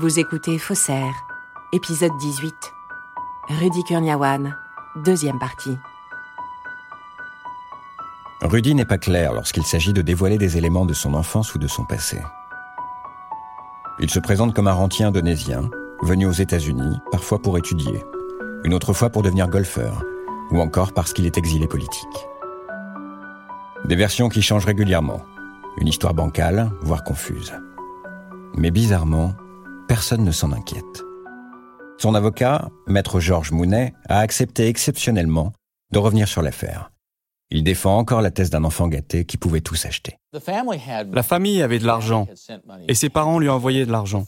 Vous écoutez Faussaire, épisode 18. Rudy Kurniawan, deuxième partie. Rudy n'est pas clair lorsqu'il s'agit de dévoiler des éléments de son enfance ou de son passé. Il se présente comme un rentier indonésien, venu aux États-Unis, parfois pour étudier, une autre fois pour devenir golfeur, ou encore parce qu'il est exilé politique. Des versions qui changent régulièrement, une histoire bancale, voire confuse. Mais bizarrement, personne ne s'en inquiète. Son avocat, maître Georges Mounet, a accepté exceptionnellement de revenir sur l'affaire. Il défend encore la thèse d'un enfant gâté qui pouvait tout s'acheter. La famille avait de l'argent et ses parents lui envoyaient de l'argent.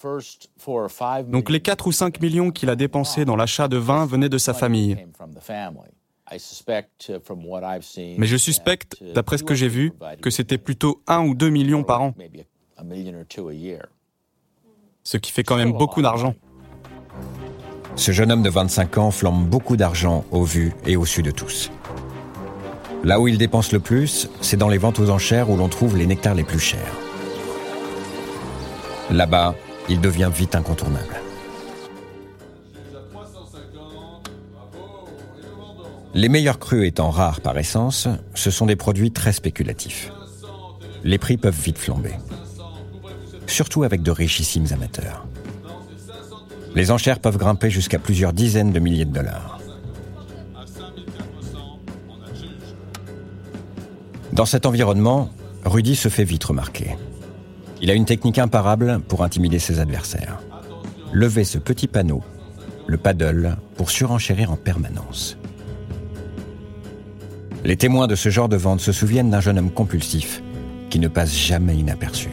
Donc les 4 ou 5 millions qu'il a dépensés dans l'achat de vin venaient de sa famille. Mais je suspecte, d'après ce que j'ai vu, que c'était plutôt 1 ou 2 millions par an. Ce qui fait quand même beaucoup d'argent. Ce jeune homme de 25 ans flambe beaucoup d'argent au vu et au su de tous. Là où il dépense le plus, c'est dans les ventes aux enchères où l'on trouve les nectars les plus chers. Là-bas, il devient vite incontournable. Les meilleurs crus étant rares par essence, ce sont des produits très spéculatifs. Les prix peuvent vite flamber. Surtout avec de richissimes amateurs. Les enchères peuvent grimper jusqu'à plusieurs dizaines de milliers de dollars. Dans cet environnement, Rudy se fait vite remarquer. Il a une technique imparable pour intimider ses adversaires. Lever ce petit panneau, le paddle, pour surenchérir en permanence. Les témoins de ce genre de vente se souviennent d'un jeune homme compulsif qui ne passe jamais inaperçu.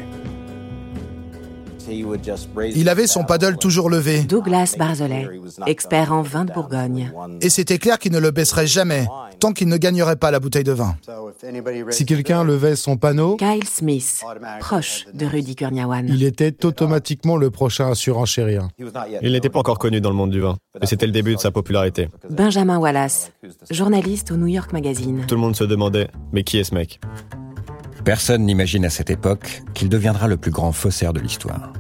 Il avait son paddle toujours levé. Douglas Barzolet, expert en vin de Bourgogne. Et c'était clair qu'il ne le baisserait jamais, tant qu'il ne gagnerait pas la bouteille de vin. Si quelqu'un levait son panneau, Kyle Smith, proche de Rudy Kurniawan. il était automatiquement le prochain à surenchérir. Il n'était pas encore connu dans le monde du vin, mais c'était le début de sa popularité. Benjamin Wallace, journaliste au New York Magazine. Tout le monde se demandait, mais qui est ce mec? Personne n'imagine à cette époque qu'il deviendra le plus grand faussaire de l'histoire.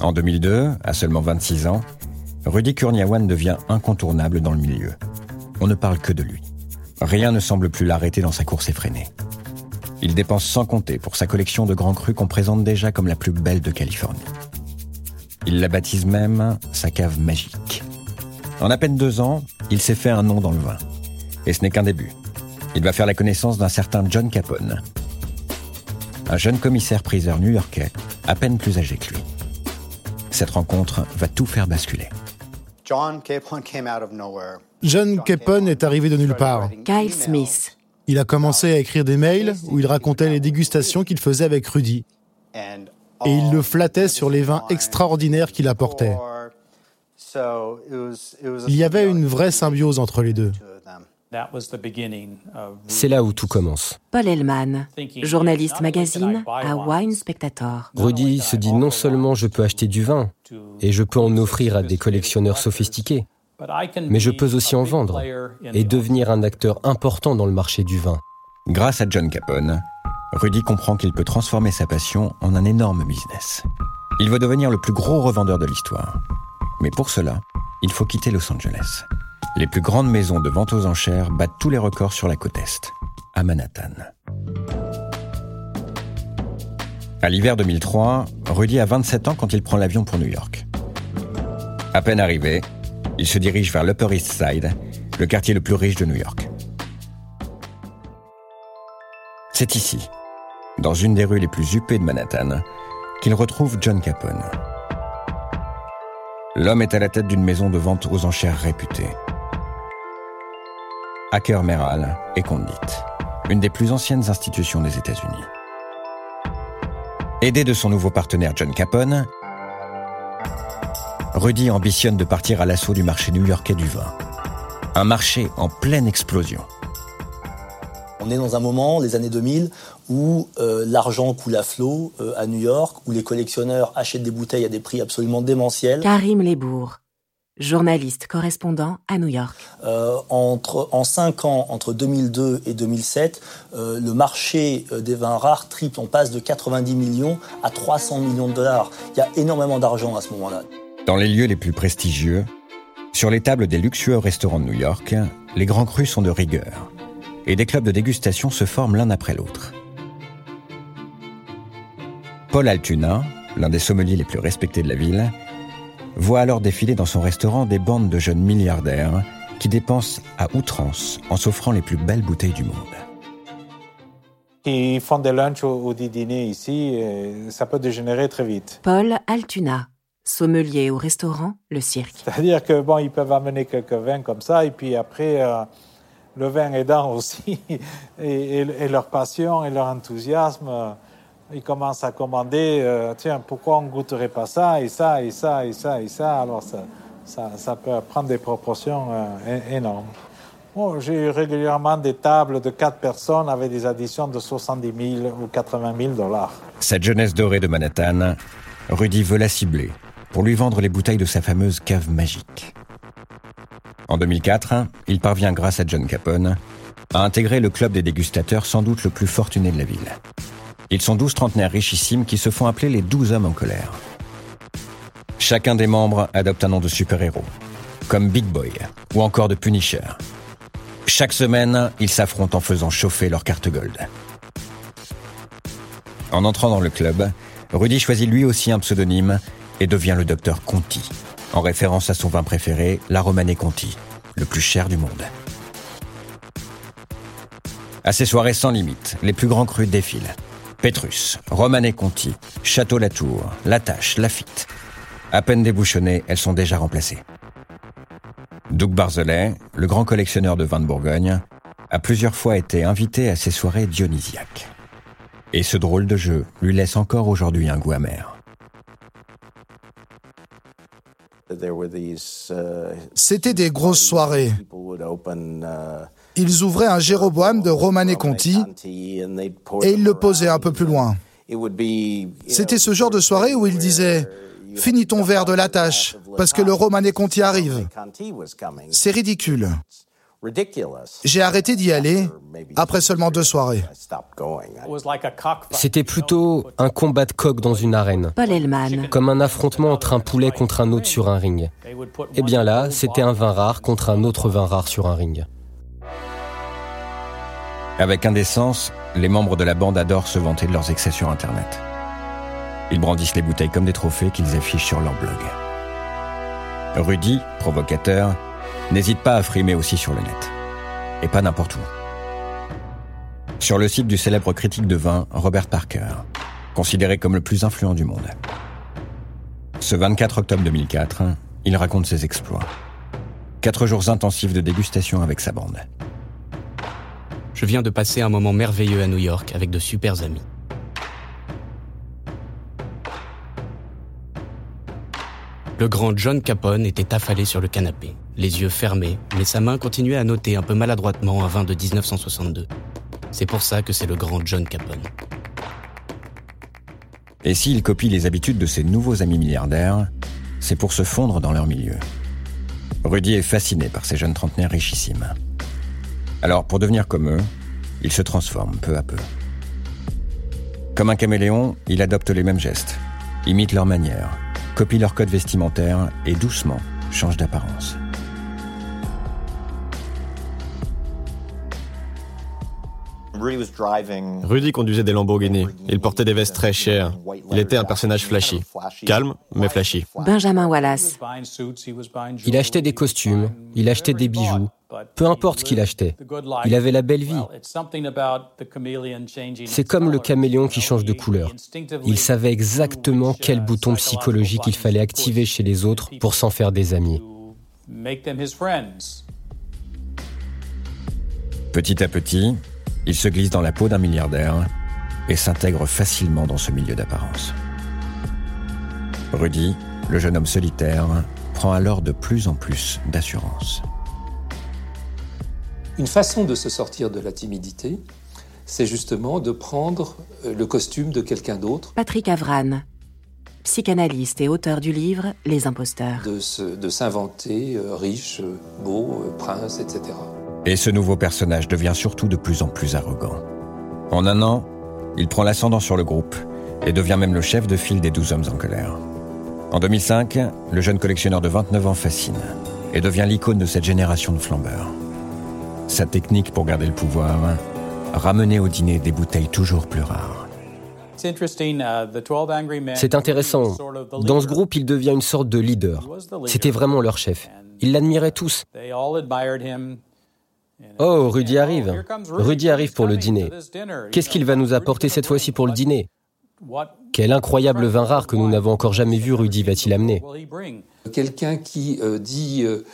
En 2002, à seulement 26 ans, Rudy Kurniawan devient incontournable dans le milieu. On ne parle que de lui. Rien ne semble plus l'arrêter dans sa course effrénée. Il dépense sans compter pour sa collection de grands crus qu'on présente déjà comme la plus belle de Californie. Il la baptise même sa cave magique. En à peine deux ans, il s'est fait un nom dans le vin. Et ce n'est qu'un début. Il va faire la connaissance d'un certain John Capone, un jeune commissaire-priseur new-yorkais, à peine plus âgé que lui. Cette rencontre va tout faire basculer. John Capone est arrivé de nulle part. Kyle Smith, Il a commencé à écrire des mails où il racontait les dégustations qu'il faisait avec Rudy. Et il le flattait sur les vins extraordinaires qu'il apportait. Il y avait une vraie symbiose entre les deux. C'est là où tout commence. Paul Hellman, journaliste magazine à Wine Spectator. Rudy se dit non seulement je peux acheter du vin et je peux en offrir à des collectionneurs sophistiqués, mais je peux aussi en vendre et devenir un acteur important dans le marché du vin. Grâce à John Capone, Rudy comprend qu'il peut transformer sa passion en un énorme business. Il veut devenir le plus gros revendeur de l'histoire. Mais pour cela, il faut quitter Los Angeles. Les plus grandes maisons de vente aux enchères battent tous les records sur la côte Est, à Manhattan. À l'hiver 2003, Rudy a 27 ans quand il prend l'avion pour New York. À peine arrivé, il se dirige vers l'Upper East Side, le quartier le plus riche de New York. C'est ici, dans une des rues les plus huppées de Manhattan, qu'il retrouve John Capone. L'homme est à la tête d'une maison de vente aux enchères réputée. Acker Merrill et Condit, une des plus anciennes institutions des États-Unis. Aidé de son nouveau partenaire John Capone, Rudy ambitionne de partir à l'assaut du marché new-yorkais du vin. Un marché en pleine explosion. On est dans un moment, les années 2000, où euh, l'argent coule à flot euh, à New York, où les collectionneurs achètent des bouteilles à des prix absolument démentiels. Karim Lebourg, journaliste correspondant à New York. Euh, entre, en cinq ans, entre 2002 et 2007, euh, le marché euh, des vins rares triple. On passe de 90 millions à 300 millions de dollars. Il y a énormément d'argent à ce moment-là. Dans les lieux les plus prestigieux, sur les tables des luxueux restaurants de New York, les grands crus sont de rigueur. Et des clubs de dégustation se forment l'un après l'autre. Paul Altuna, l'un des sommeliers les plus respectés de la ville, voit alors défiler dans son restaurant des bandes de jeunes milliardaires qui dépensent à outrance en s'offrant les plus belles bouteilles du monde. Ils font des lunchs ou des dîners ici, et ça peut dégénérer très vite. Paul Altuna, sommelier au restaurant Le Cirque. C'est-à-dire que bon, ils peuvent amener quelques vins comme ça, et puis après, euh, le vin aidant aussi, et, et, leur passion et leur enthousiasme, euh, ils commencent à commander, euh, tiens, pourquoi on ne goûterait pas ça, et ça, et ça, et ça, et ça? Alors ça, ça, ça peut prendre des proportions énormes. Bon, J'ai eu régulièrement des tables de quatre personnes avec des additions de 70 000 ou 80 000 dollars. Cette jeunesse dorée de Manhattan, Rudy veut la cibler pour lui vendre les bouteilles de sa fameuse cave magique. En 2004, il parvient grâce à John Capone à intégrer le club des dégustateurs sans doute le plus fortuné de la ville. Ils sont douze trentenaires richissimes qui se font appeler les douze hommes en colère. Chacun des membres adopte un nom de super-héros, comme Big Boy ou encore de Punisher. Chaque semaine, ils s'affrontent en faisant chauffer leur carte gold. En entrant dans le club, Rudy choisit lui aussi un pseudonyme et devient le docteur Conti, en référence à son vin préféré, la Romanée Conti, le plus cher du monde. À ces soirées sans limite, les plus grands crus défilent. Petrus, Romanée Conti, Château Latour, Latache, Lafitte. À peine débouchonnées, elles sont déjà remplacées. Doug Barzelet, le grand collectionneur de vins de Bourgogne, a plusieurs fois été invité à ces soirées dionysiaques. Et ce drôle de jeu lui laisse encore aujourd'hui un goût amer. C'était des grosses soirées. Ils ouvraient un Jéroboam de Romanée Conti et ils le posaient un peu plus loin. C'était ce genre de soirée où ils disaient Finis ton verre de la tâche, parce que le Romanée Conti arrive. C'est ridicule. J'ai arrêté d'y aller après seulement deux soirées. C'était plutôt un combat de coq dans une arène. Paul Hellman. Comme un affrontement entre un poulet contre un autre sur un ring. Eh bien là, c'était un vin rare contre un autre vin rare sur un ring. Avec indécence, les membres de la bande adorent se vanter de leurs excès sur Internet. Ils brandissent les bouteilles comme des trophées qu'ils affichent sur leur blog. Rudy, provocateur, n'hésite pas à frimer aussi sur le net. Et pas n'importe où. Sur le site du célèbre critique de vin Robert Parker, considéré comme le plus influent du monde. Ce 24 octobre 2004, il raconte ses exploits. Quatre jours intensifs de dégustation avec sa bande. Je viens de passer un moment merveilleux à New York avec de super amis. Le grand John Capone était affalé sur le canapé, les yeux fermés, mais sa main continuait à noter un peu maladroitement un vin de 1962. C'est pour ça que c'est le grand John Capone. Et s'il copie les habitudes de ses nouveaux amis milliardaires, c'est pour se fondre dans leur milieu. Rudy est fasciné par ces jeunes trentenaires richissimes. Alors, pour devenir comme eux, il se transforme peu à peu. Comme un caméléon, il adopte les mêmes gestes, imite leurs manières, copie leur code vestimentaire et doucement change d'apparence. Rudy conduisait des Lamborghini. Il portait des vestes très chères. Il était un personnage flashy. Calme, mais flashy. Benjamin Wallace. Il achetait des costumes, il achetait des bijoux. Peu importe ce qu'il achetait. Il avait la belle vie. C'est comme le caméléon qui change de couleur. Il savait exactement quel bouton psychologique il fallait activer chez les autres pour s'en faire des amis. Petit à petit, il se glisse dans la peau d'un milliardaire et s'intègre facilement dans ce milieu d'apparence. Rudy, le jeune homme solitaire, prend alors de plus en plus d'assurance. Une façon de se sortir de la timidité, c'est justement de prendre euh, le costume de quelqu'un d'autre. Patrick Avran. psychanalyste et auteur du livre Les imposteurs. De s'inventer euh, riche, beau, euh, prince, etc. Et ce nouveau personnage devient surtout de plus en plus arrogant. En un an, il prend l'ascendant sur le groupe et devient même le chef de file des douze hommes en colère. En 2005, le jeune collectionneur de 29 ans fascine et devient l'icône de cette génération de flambeurs. Sa technique pour garder le pouvoir, ramener au dîner des bouteilles toujours plus rares. C'est intéressant. Dans ce groupe, il devient une sorte de leader. C'était vraiment leur chef. Ils l'admiraient tous. Oh, Rudy arrive. Rudy arrive pour le dîner. Qu'est-ce qu'il va nous apporter cette fois-ci pour le dîner? Quel incroyable vin rare que nous n'avons encore jamais vu Rudy va-t-il amener? Quelqu'un qui euh, dit euh,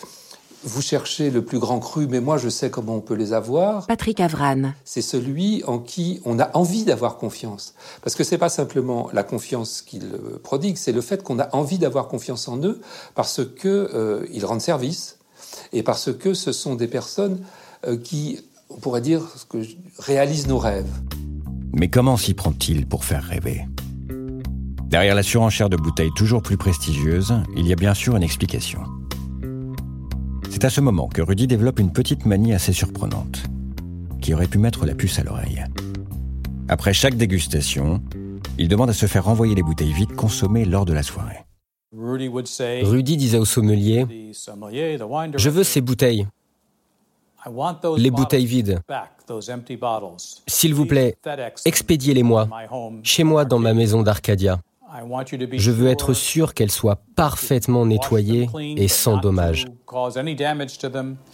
vous cherchez le plus grand cru, mais moi je sais comment on peut les avoir. Patrick Avran. C'est celui en qui on a envie d'avoir confiance. Parce que c'est pas simplement la confiance qu'il euh, prodigue, c'est le fait qu'on a envie d'avoir confiance en eux parce que ils rendent service et parce que ce sont des personnes qui, on pourrait dire, que réalisent nos rêves. Mais comment s'y prend-il pour faire rêver? Derrière la surenchère de bouteilles toujours plus prestigieuses, il y a bien sûr une explication. C'est à ce moment que Rudy développe une petite manie assez surprenante, qui aurait pu mettre la puce à l'oreille. Après chaque dégustation, il demande à se faire renvoyer les bouteilles vides consommées lors de la soirée. Rudy disait au sommelier, Je veux ces bouteilles, les bouteilles vides. S'il vous plaît, expédiez-les-moi, chez moi dans ma maison d'Arcadia. Je veux être sûr qu'elles soient parfaitement nettoyées et sans dommage.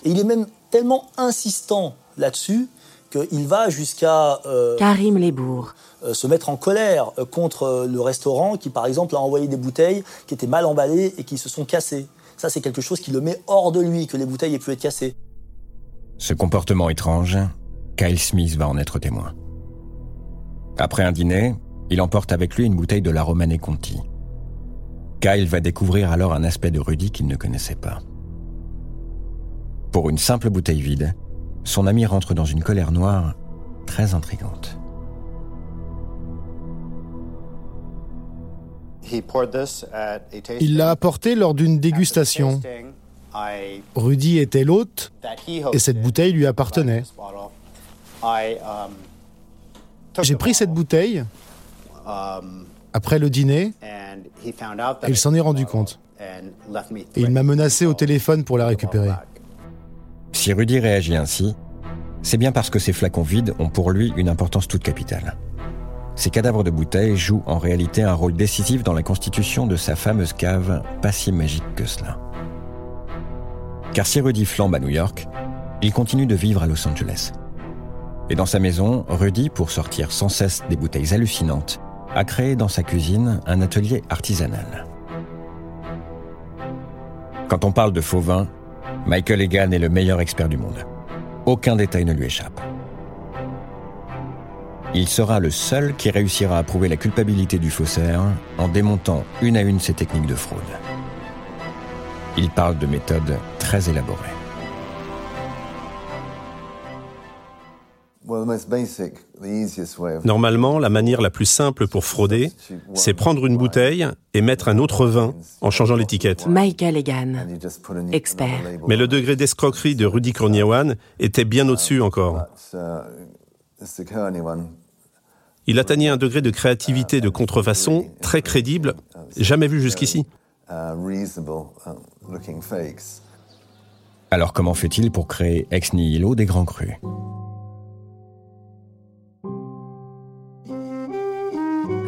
il est même tellement insistant là-dessus qu'il va jusqu'à euh, Karim Lebourg. Euh, se mettre en colère euh, contre le restaurant qui, par exemple, a envoyé des bouteilles qui étaient mal emballées et qui se sont cassées. Ça, c'est quelque chose qui le met hors de lui, que les bouteilles aient pu être cassées. Ce comportement étrange, Kyle Smith va en être témoin. Après un dîner, il emporte avec lui une bouteille de la Romane Conti. Kyle va découvrir alors un aspect de Rudy qu'il ne connaissait pas. Pour une simple bouteille vide, son ami rentre dans une colère noire très intrigante. Il l'a apporté lors d'une dégustation. Rudy était l'hôte et cette bouteille lui appartenait. J'ai pris cette bouteille après le dîner il s'en est rendu compte. Et il m'a menacé au téléphone pour la récupérer. Si Rudy réagit ainsi, c'est bien parce que ces flacons vides ont pour lui une importance toute capitale. Ces cadavres de bouteilles jouent en réalité un rôle décisif dans la constitution de sa fameuse cave, pas si magique que cela. Car si Rudy flambe à New York, il continue de vivre à Los Angeles. Et dans sa maison, Rudy, pour sortir sans cesse des bouteilles hallucinantes, a créé dans sa cuisine un atelier artisanal. Quand on parle de faux vin, Michael Egan est le meilleur expert du monde. Aucun détail ne lui échappe. Il sera le seul qui réussira à prouver la culpabilité du faussaire en démontant une à une ses techniques de fraude. Il parle de méthodes très élaborées. Normalement, la manière la plus simple pour frauder, c'est prendre une bouteille et mettre un autre vin en changeant l'étiquette. Michael Egan, expert. Mais le degré d'escroquerie de Rudy Kurniawan était bien au-dessus encore. Il atteignait un degré de créativité de contrefaçon très crédible, jamais vu jusqu'ici. Alors comment fait-il pour créer ex nihilo des grands crus?